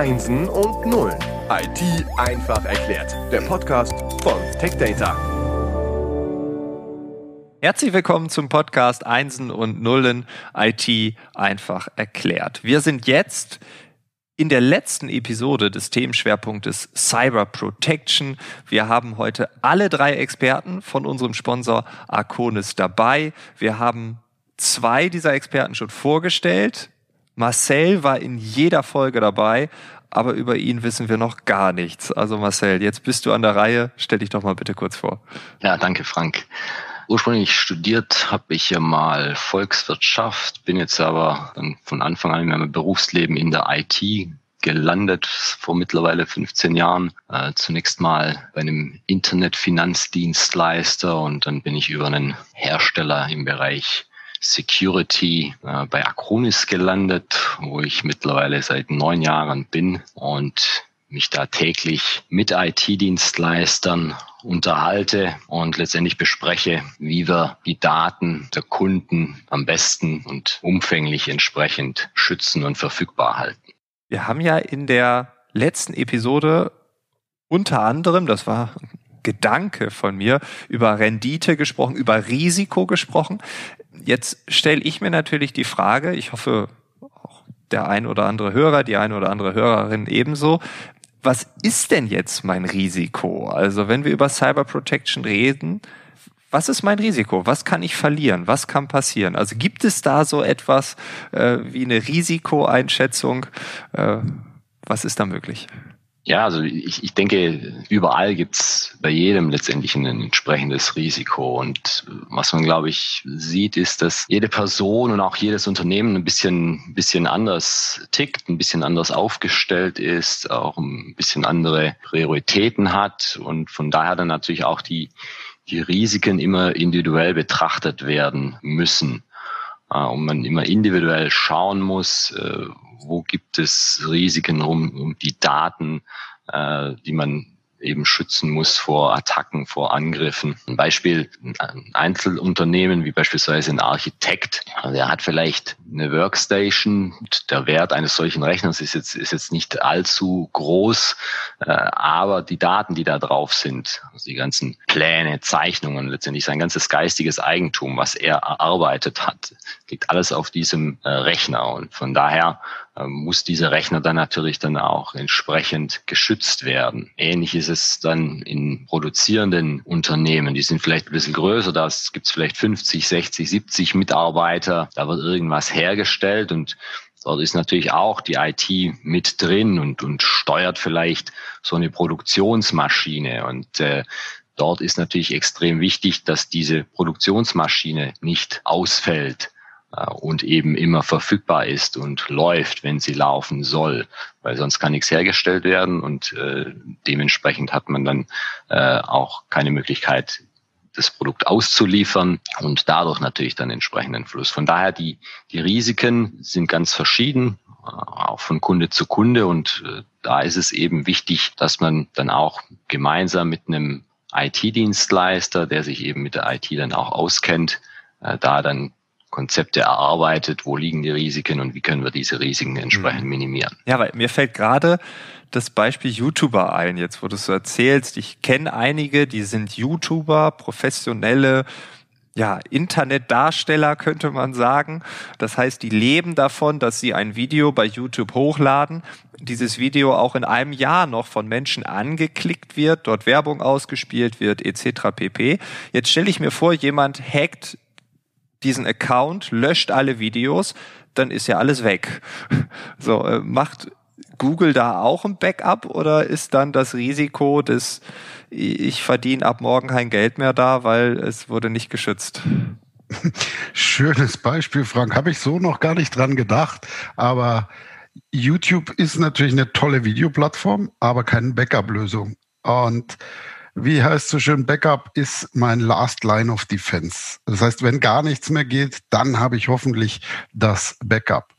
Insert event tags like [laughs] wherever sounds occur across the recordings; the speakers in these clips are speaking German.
Einsen und Nullen. IT einfach erklärt. Der Podcast von TechData. Herzlich willkommen zum Podcast Einsen und Nullen IT einfach erklärt. Wir sind jetzt in der letzten Episode des Themenschwerpunktes Cyber Protection. Wir haben heute alle drei Experten von unserem Sponsor Arconis dabei. Wir haben zwei dieser Experten schon vorgestellt. Marcel war in jeder Folge dabei, aber über ihn wissen wir noch gar nichts. Also Marcel, jetzt bist du an der Reihe. Stell dich doch mal bitte kurz vor. Ja, danke Frank. Ursprünglich studiert habe ich ja mal Volkswirtschaft, bin jetzt aber dann von Anfang an in meinem Berufsleben in der IT gelandet vor mittlerweile 15 Jahren. Äh, zunächst mal bei einem Internetfinanzdienstleister und dann bin ich über einen Hersteller im Bereich Security äh, bei Acronis gelandet, wo ich mittlerweile seit neun Jahren bin und mich da täglich mit IT-Dienstleistern unterhalte und letztendlich bespreche, wie wir die Daten der Kunden am besten und umfänglich entsprechend schützen und verfügbar halten. Wir haben ja in der letzten Episode unter anderem, das war Gedanke von mir, über Rendite gesprochen, über Risiko gesprochen. Jetzt stelle ich mir natürlich die Frage, ich hoffe auch der ein oder andere Hörer, die eine oder andere Hörerin ebenso, was ist denn jetzt mein Risiko? Also wenn wir über Cyber Protection reden, was ist mein Risiko? Was kann ich verlieren? Was kann passieren? Also gibt es da so etwas äh, wie eine Risikoeinschätzung? Äh, was ist da möglich? Ja, also ich, ich denke, überall gibt's bei jedem letztendlich ein entsprechendes Risiko. Und was man, glaube ich, sieht, ist, dass jede Person und auch jedes Unternehmen ein bisschen, ein bisschen anders tickt, ein bisschen anders aufgestellt ist, auch ein bisschen andere Prioritäten hat und von daher dann natürlich auch die, die Risiken immer individuell betrachtet werden müssen. Äh, und man immer individuell schauen muss, äh, wo gibt es Risiken um, um die Daten, äh, die man eben schützen muss vor Attacken, vor Angriffen. Ein Beispiel, ein Einzelunternehmen wie beispielsweise ein Architekt, der hat vielleicht eine Workstation. Der Wert eines solchen Rechners ist jetzt, ist jetzt nicht allzu groß, äh, aber die Daten, die da drauf sind, also die ganzen Pläne, Zeichnungen, letztendlich sein ganzes geistiges Eigentum, was er erarbeitet hat, liegt alles auf diesem äh, Rechner. Und von daher muss dieser Rechner dann natürlich dann auch entsprechend geschützt werden. Ähnlich ist es dann in produzierenden Unternehmen. Die sind vielleicht ein bisschen größer, da gibt es vielleicht 50, 60, 70 Mitarbeiter. Da wird irgendwas hergestellt und Dort ist natürlich auch die IT mit drin und, und steuert vielleicht so eine Produktionsmaschine. Und äh, dort ist natürlich extrem wichtig, dass diese Produktionsmaschine nicht ausfällt äh, und eben immer verfügbar ist und läuft, wenn sie laufen soll, weil sonst kann nichts hergestellt werden und äh, dementsprechend hat man dann äh, auch keine Möglichkeit, das Produkt auszuliefern und dadurch natürlich dann entsprechenden Fluss. Von daher die, die Risiken sind ganz verschieden, äh, auch von Kunde zu Kunde und äh, da ist es eben wichtig, dass man dann auch gemeinsam mit einem IT-Dienstleister, der sich eben mit der IT dann auch auskennt, äh, da dann Konzepte erarbeitet, wo liegen die Risiken und wie können wir diese Risiken entsprechend mhm. minimieren. Ja, weil mir fällt gerade das Beispiel YouTuber ein, jetzt wo du es so erzählst. Ich kenne einige, die sind YouTuber, professionelle ja, Internetdarsteller könnte man sagen. Das heißt, die leben davon, dass sie ein Video bei YouTube hochladen, dieses Video auch in einem Jahr noch von Menschen angeklickt wird, dort Werbung ausgespielt wird, etc. pp. Jetzt stelle ich mir vor, jemand hackt diesen Account, löscht alle Videos, dann ist ja alles weg. [laughs] So, äh, macht Google da auch ein Backup oder ist dann das Risiko des ich verdiene ab morgen kein Geld mehr da, weil es wurde nicht geschützt? [laughs] Schönes Beispiel, Frank. Habe ich so noch gar nicht dran gedacht. Aber YouTube ist natürlich eine tolle Videoplattform, aber keine Backup-Lösung. Und wie heißt so schön, Backup ist mein Last Line of Defense. Das heißt, wenn gar nichts mehr geht, dann habe ich hoffentlich das Backup.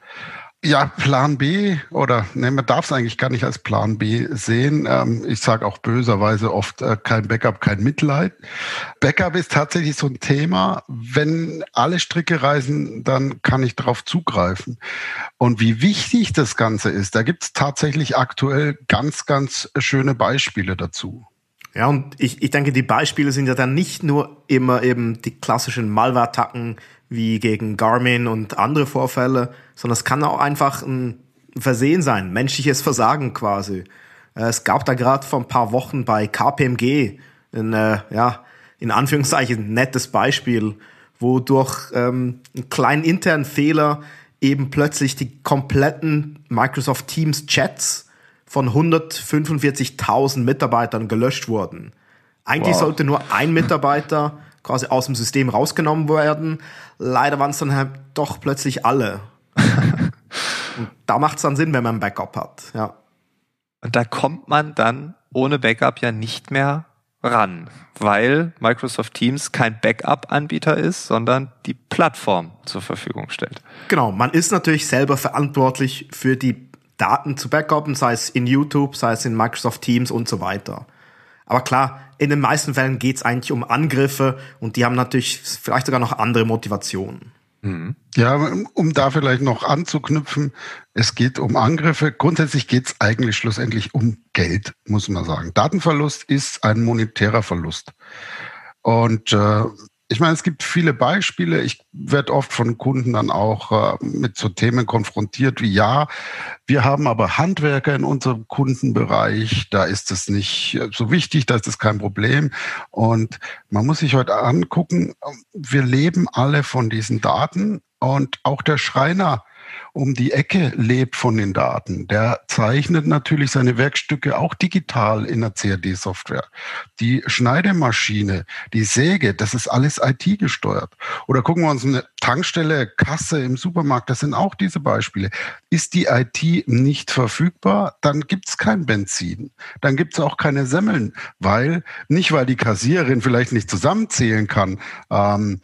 Ja, Plan B oder ne, man darf es eigentlich gar nicht als Plan B sehen. Ähm, ich sage auch böserweise oft äh, kein Backup, kein Mitleid. Backup ist tatsächlich so ein Thema. Wenn alle Stricke reisen, dann kann ich darauf zugreifen. Und wie wichtig das Ganze ist, da gibt es tatsächlich aktuell ganz, ganz schöne Beispiele dazu. Ja, und ich, ich denke, die Beispiele sind ja dann nicht nur immer eben die klassischen Malware-Attacken wie gegen Garmin und andere Vorfälle, sondern es kann auch einfach ein Versehen sein, menschliches Versagen quasi. Äh, es gab da gerade vor ein paar Wochen bei KPMG ein, äh, ja, in Anführungszeichen nettes Beispiel, wo durch ähm, einen kleinen internen Fehler eben plötzlich die kompletten Microsoft Teams Chats von 145.000 Mitarbeitern gelöscht wurden. Eigentlich wow. sollte nur ein Mitarbeiter quasi aus dem System rausgenommen werden. Leider waren es dann halt doch plötzlich alle. [laughs] Und da macht es dann Sinn, wenn man ein Backup hat, ja. Und da kommt man dann ohne Backup ja nicht mehr ran, weil Microsoft Teams kein Backup-Anbieter ist, sondern die Plattform zur Verfügung stellt. Genau, man ist natürlich selber verantwortlich für die Daten zu backuppen, sei es in YouTube, sei es in Microsoft Teams und so weiter. Aber klar, in den meisten Fällen geht es eigentlich um Angriffe und die haben natürlich vielleicht sogar noch andere Motivationen. Mhm. Ja, um da vielleicht noch anzuknüpfen, es geht um Angriffe. Grundsätzlich geht es eigentlich schlussendlich um Geld, muss man sagen. Datenverlust ist ein monetärer Verlust. Und äh, ich meine, es gibt viele Beispiele. Ich werde oft von Kunden dann auch äh, mit so Themen konfrontiert wie, ja, wir haben aber Handwerker in unserem Kundenbereich, da ist es nicht äh, so wichtig, da ist es kein Problem. Und man muss sich heute angucken, wir leben alle von diesen Daten und auch der Schreiner um die Ecke lebt von den Daten. Der zeichnet natürlich seine Werkstücke auch digital in der CAD-Software. Die Schneidemaschine, die Säge, das ist alles IT gesteuert. Oder gucken wir uns eine Tankstelle, Kasse im Supermarkt, das sind auch diese Beispiele. Ist die IT nicht verfügbar, dann gibt's kein Benzin. Dann gibt's auch keine Semmeln, weil, nicht weil die Kassiererin vielleicht nicht zusammenzählen kann, ähm,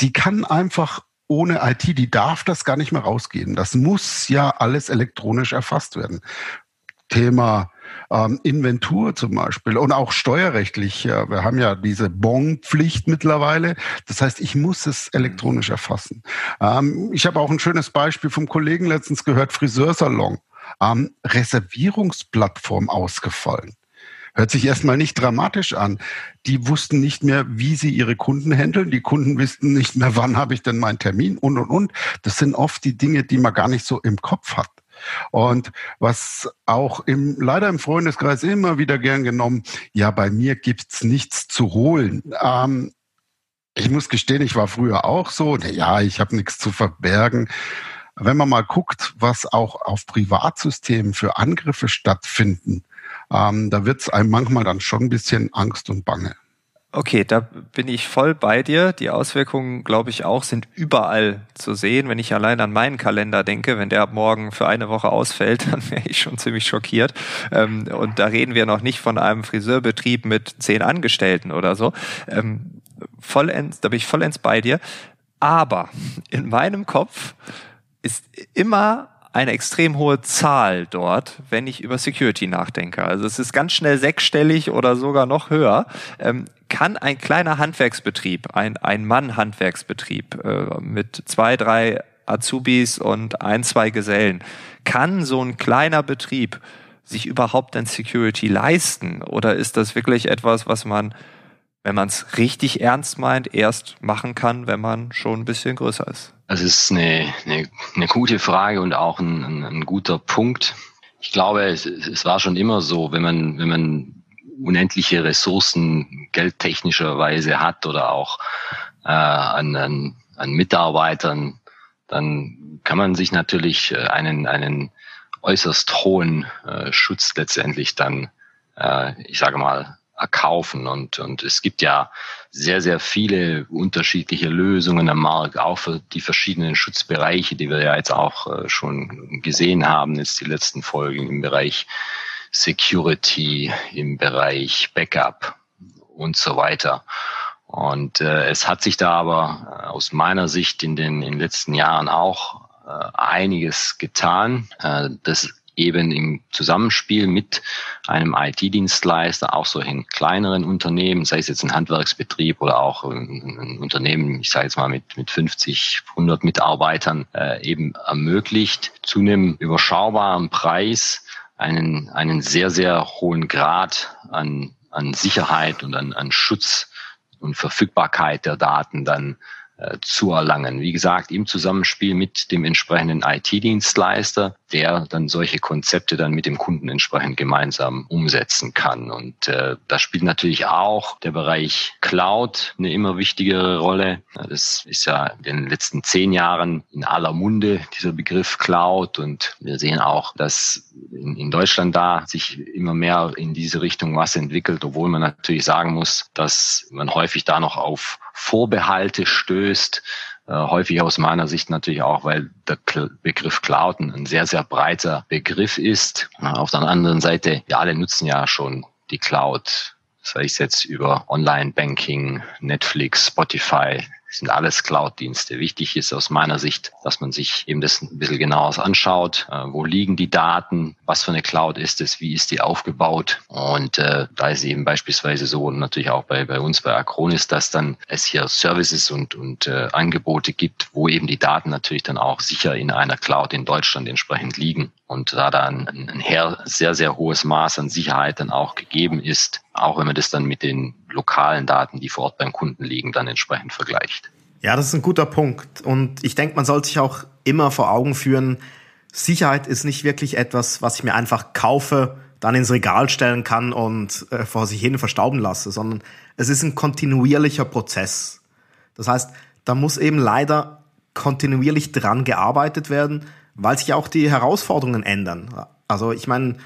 die kann einfach ohne IT, die darf das gar nicht mehr rausgehen. Das muss ja alles elektronisch erfasst werden. Thema ähm, Inventur zum Beispiel und auch steuerrechtlich. Ja, wir haben ja diese Bon-Pflicht mittlerweile. Das heißt, ich muss es elektronisch erfassen. Ähm, ich habe auch ein schönes Beispiel vom Kollegen letztens gehört, Friseursalon. Ähm, Reservierungsplattform ausgefallen. Hört sich erstmal nicht dramatisch an. Die wussten nicht mehr, wie sie ihre Kunden handeln. Die Kunden wussten nicht mehr, wann habe ich denn meinen Termin und, und, und. Das sind oft die Dinge, die man gar nicht so im Kopf hat. Und was auch im, leider im Freundeskreis immer wieder gern genommen, ja, bei mir gibt's nichts zu holen. Ähm, ich muss gestehen, ich war früher auch so, na ja, ich habe nichts zu verbergen. Wenn man mal guckt, was auch auf Privatsystemen für Angriffe stattfinden, ähm, da wird es einem manchmal dann schon ein bisschen Angst und Bange. Okay, da bin ich voll bei dir. Die Auswirkungen, glaube ich, auch sind überall zu sehen. Wenn ich allein an meinen Kalender denke, wenn der ab morgen für eine Woche ausfällt, [laughs] dann wäre ich schon ziemlich schockiert. Ähm, und da reden wir noch nicht von einem Friseurbetrieb mit zehn Angestellten oder so. Ähm, vollends, da bin ich vollends bei dir. Aber in meinem Kopf ist immer eine extrem hohe Zahl dort, wenn ich über Security nachdenke. Also es ist ganz schnell sechsstellig oder sogar noch höher. Ähm, kann ein kleiner Handwerksbetrieb, ein Ein-Mann-Handwerksbetrieb äh, mit zwei, drei Azubis und ein, zwei Gesellen, kann so ein kleiner Betrieb sich überhaupt ein Security leisten? Oder ist das wirklich etwas, was man, wenn man es richtig ernst meint, erst machen kann, wenn man schon ein bisschen größer ist? Das ist eine, eine, eine gute Frage und auch ein, ein, ein guter Punkt. Ich glaube, es, es war schon immer so, wenn man, wenn man unendliche Ressourcen geldtechnischerweise hat oder auch äh, an, an, an Mitarbeitern, dann kann man sich natürlich äh, einen, einen äußerst hohen äh, Schutz letztendlich dann, äh, ich sage mal, erkaufen. Und, und es gibt ja sehr, sehr viele unterschiedliche Lösungen am Markt, auch für die verschiedenen Schutzbereiche, die wir ja jetzt auch äh, schon gesehen haben, jetzt die letzten Folgen im Bereich Security, im Bereich Backup und so weiter. Und äh, es hat sich da aber äh, aus meiner Sicht in den, in den letzten Jahren auch äh, einiges getan. Äh, das eben im Zusammenspiel mit einem IT-Dienstleister, auch so in kleineren Unternehmen, sei es jetzt ein Handwerksbetrieb oder auch ein, ein Unternehmen, ich sage jetzt mal mit, mit 50, 100 Mitarbeitern, äh, eben ermöglicht, zu einem überschaubaren Preis einen, einen sehr, sehr hohen Grad an, an Sicherheit und an, an Schutz und Verfügbarkeit der Daten dann äh, zu erlangen. Wie gesagt, im Zusammenspiel mit dem entsprechenden IT-Dienstleister, der dann solche Konzepte dann mit dem Kunden entsprechend gemeinsam umsetzen kann. Und äh, da spielt natürlich auch der Bereich Cloud eine immer wichtigere Rolle. Das ist ja in den letzten zehn Jahren in aller Munde, dieser Begriff Cloud. Und wir sehen auch, dass in, in Deutschland da sich immer mehr in diese Richtung was entwickelt, obwohl man natürlich sagen muss, dass man häufig da noch auf Vorbehalte stößt. Äh, häufig aus meiner Sicht natürlich auch, weil der Begriff Cloud ein sehr, sehr breiter Begriff ist. Auf der anderen Seite, wir alle nutzen ja schon die Cloud, sei es jetzt über Online-Banking, Netflix, Spotify, sind alles Cloud-Dienste. Wichtig ist aus meiner Sicht, dass man sich eben das ein bisschen genauer anschaut. Äh, wo liegen die Daten? Was für eine Cloud ist es? Wie ist die aufgebaut? Und äh, da ist eben beispielsweise so und natürlich auch bei, bei uns bei Acronis, dass dann es hier Services und, und äh, Angebote gibt, wo eben die Daten natürlich dann auch sicher in einer Cloud in Deutschland entsprechend liegen. Und da dann ein, ein sehr, sehr hohes Maß an Sicherheit dann auch gegeben ist, auch wenn man das dann mit den lokalen Daten, die vor Ort beim Kunden liegen, dann entsprechend vergleicht. Ja, das ist ein guter Punkt. Und ich denke, man sollte sich auch immer vor Augen führen, Sicherheit ist nicht wirklich etwas, was ich mir einfach kaufe, dann ins Regal stellen kann und äh, vor sich hin verstauben lasse, sondern es ist ein kontinuierlicher Prozess. Das heißt, da muss eben leider kontinuierlich dran gearbeitet werden, weil sich auch die Herausforderungen ändern. Also ich meine,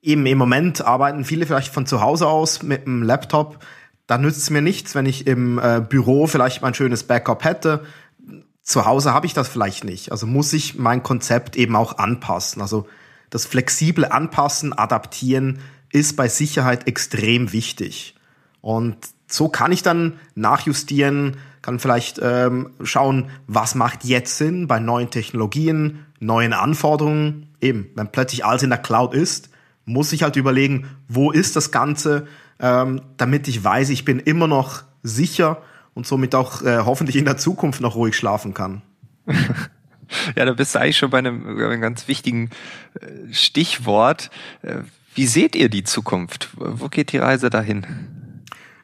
eben im Moment arbeiten viele vielleicht von zu Hause aus mit einem Laptop. Da nützt es mir nichts, wenn ich im äh, Büro vielleicht mein schönes Backup hätte. Zu Hause habe ich das vielleicht nicht. Also muss ich mein Konzept eben auch anpassen. Also das flexible Anpassen, Adaptieren ist bei Sicherheit extrem wichtig. Und so kann ich dann nachjustieren, kann vielleicht ähm, schauen, was macht jetzt Sinn bei neuen Technologien, neuen Anforderungen. Eben, wenn plötzlich alles in der Cloud ist, muss ich halt überlegen, wo ist das Ganze, ähm, damit ich weiß, ich bin immer noch sicher und somit auch äh, hoffentlich in der Zukunft noch ruhig schlafen kann. [laughs] ja, da bist du eigentlich schon bei einem, einem ganz wichtigen äh, Stichwort. Äh, wie seht ihr die Zukunft? Wo geht die Reise dahin?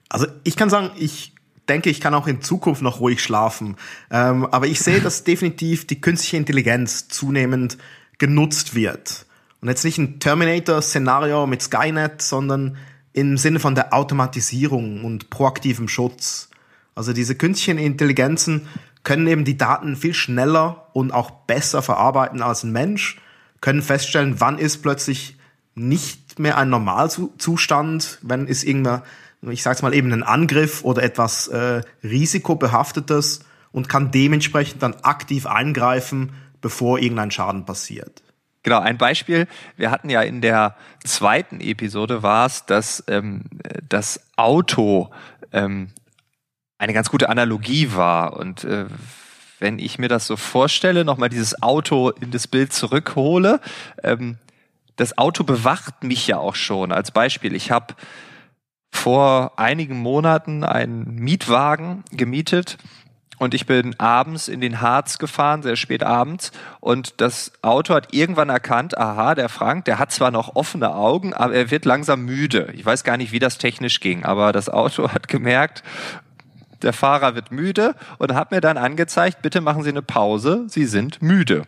Also ich kann sagen, ich denke, ich kann auch in Zukunft noch ruhig schlafen. Ähm, aber ich sehe, dass [laughs] definitiv die künstliche Intelligenz zunehmend genutzt wird. Und jetzt nicht ein Terminator-Szenario mit Skynet, sondern im Sinne von der Automatisierung und proaktivem Schutz. Also diese künstlichen Intelligenzen können eben die Daten viel schneller und auch besser verarbeiten als ein Mensch, können feststellen, wann ist plötzlich nicht mehr ein Normalzustand, wenn ist irgendein, ich sag's mal eben ein Angriff oder etwas äh, risikobehaftetes und kann dementsprechend dann aktiv eingreifen, bevor irgendein Schaden passiert. Genau, ein Beispiel. Wir hatten ja in der zweiten Episode war es, dass ähm, das Auto ähm, eine ganz gute Analogie war. Und äh, wenn ich mir das so vorstelle, nochmal dieses Auto in das Bild zurückhole, ähm, das Auto bewacht mich ja auch schon. Als Beispiel, ich habe vor einigen Monaten einen Mietwagen gemietet und ich bin abends in den Harz gefahren, sehr spät abends. Und das Auto hat irgendwann erkannt, aha, der Frank, der hat zwar noch offene Augen, aber er wird langsam müde. Ich weiß gar nicht, wie das technisch ging, aber das Auto [laughs] hat gemerkt, der Fahrer wird müde und hat mir dann angezeigt, bitte machen Sie eine Pause, Sie sind müde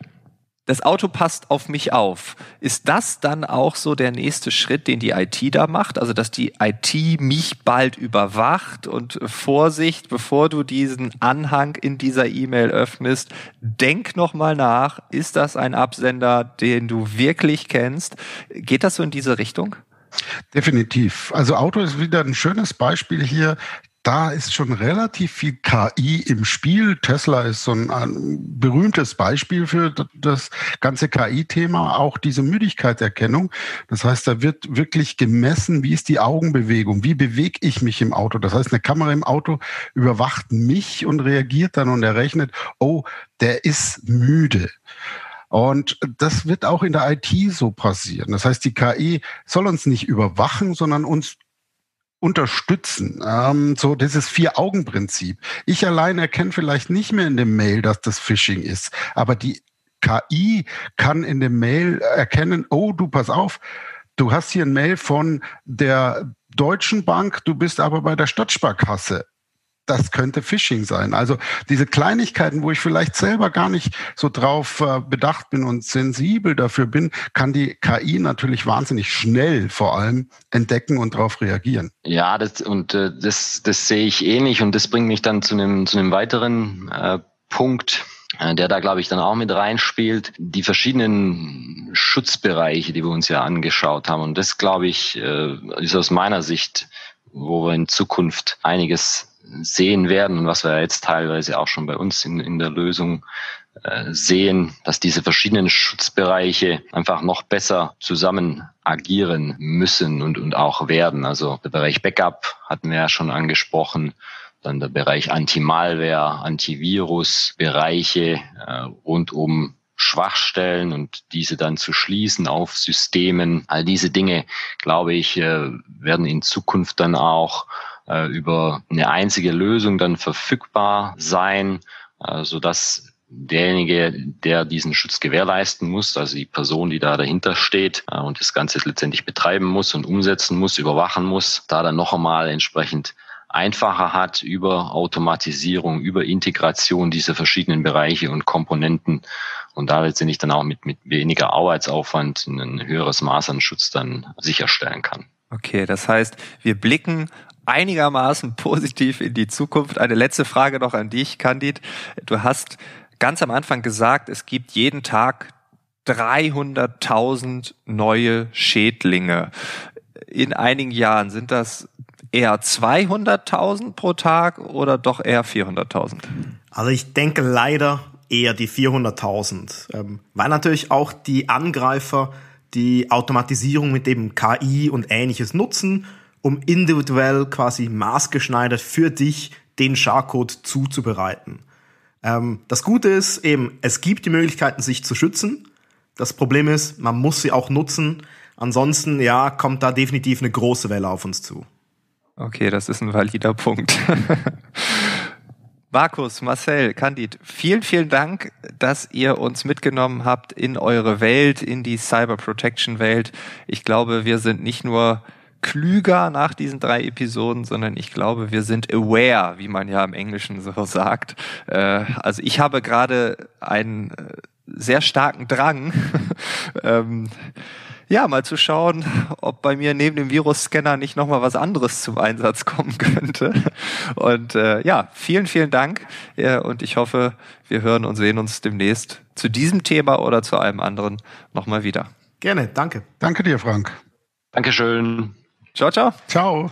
das Auto passt auf mich auf. Ist das dann auch so der nächste Schritt, den die IT da macht? Also, dass die IT mich bald überwacht und Vorsicht, bevor du diesen Anhang in dieser E-Mail öffnest, denk nochmal nach. Ist das ein Absender, den du wirklich kennst? Geht das so in diese Richtung? Definitiv. Also Auto ist wieder ein schönes Beispiel hier da ist schon relativ viel KI im Spiel. Tesla ist so ein, ein berühmtes Beispiel für das ganze KI-Thema, auch diese Müdigkeitserkennung. Das heißt, da wird wirklich gemessen, wie ist die Augenbewegung, wie bewege ich mich im Auto. Das heißt, eine Kamera im Auto überwacht mich und reagiert dann und errechnet, oh, der ist müde. Und das wird auch in der IT so passieren. Das heißt, die KI soll uns nicht überwachen, sondern uns unterstützen. Ähm, so dieses Vier-Augen-Prinzip. Ich allein erkenne vielleicht nicht mehr in dem Mail, dass das Phishing ist, aber die KI kann in dem Mail erkennen, oh, du pass auf, du hast hier ein Mail von der Deutschen Bank, du bist aber bei der Stadtsparkasse das könnte Phishing sein. Also diese Kleinigkeiten, wo ich vielleicht selber gar nicht so drauf äh, bedacht bin und sensibel dafür bin, kann die KI natürlich wahnsinnig schnell vor allem entdecken und darauf reagieren. Ja, das, und äh, das, das sehe ich ähnlich und das bringt mich dann zu einem, zu einem weiteren äh, Punkt äh, der da, glaube ich, dann auch mit reinspielt. Die verschiedenen Schutzbereiche, die wir uns ja angeschaut haben. Und das, glaube ich, äh, ist aus meiner Sicht, wo wir in Zukunft einiges sehen werden und was wir jetzt teilweise auch schon bei uns in, in der Lösung äh, sehen, dass diese verschiedenen Schutzbereiche einfach noch besser zusammen agieren müssen und, und auch werden. Also der Bereich Backup hatten wir ja schon angesprochen, dann der Bereich Anti-Malware, Antivirus, Bereiche äh, rund um Schwachstellen und diese dann zu schließen auf Systemen. All diese Dinge, glaube ich, äh, werden in Zukunft dann auch äh, über eine einzige Lösung dann verfügbar sein, äh, so dass derjenige, der diesen Schutz gewährleisten muss, also die Person, die da dahinter steht äh, und das Ganze letztendlich betreiben muss und umsetzen muss, überwachen muss, da dann noch einmal entsprechend einfacher hat über Automatisierung, über Integration dieser verschiedenen Bereiche und Komponenten und da letztendlich dann auch mit, mit weniger Arbeitsaufwand ein höheres Maß an Schutz dann sicherstellen kann. Okay, das heißt, wir blicken einigermaßen positiv in die Zukunft. Eine letzte Frage noch an dich, Candid. Du hast ganz am Anfang gesagt, es gibt jeden Tag 300.000 neue Schädlinge. In einigen Jahren sind das eher 200.000 pro Tag oder doch eher 400.000? Also ich denke leider eher die 400.000, ähm, weil natürlich auch die Angreifer die Automatisierung mit dem KI und ähnliches nutzen um individuell quasi maßgeschneidert für dich den Schadcode zuzubereiten. Ähm, das Gute ist eben, es gibt die Möglichkeiten, sich zu schützen. Das Problem ist, man muss sie auch nutzen. Ansonsten, ja, kommt da definitiv eine große Welle auf uns zu. Okay, das ist ein valider Punkt. [laughs] Markus, Marcel, Candid, vielen, vielen Dank, dass ihr uns mitgenommen habt in eure Welt, in die Cyber Protection Welt. Ich glaube, wir sind nicht nur klüger nach diesen drei Episoden, sondern ich glaube, wir sind aware, wie man ja im Englischen so [laughs] sagt. Äh, also ich habe gerade einen äh, sehr starken Drang, [laughs] ähm, ja, mal zu schauen, ob bei mir neben dem Virusscanner nicht nochmal was anderes zum Einsatz [laughs] kommen könnte. Und äh, ja, vielen, vielen Dank. Ja, und ich hoffe, wir hören und sehen uns demnächst zu diesem Thema oder zu einem anderen nochmal wieder. Gerne, danke. Danke dir, Frank. Dankeschön. Ciao, ciao. Ciao.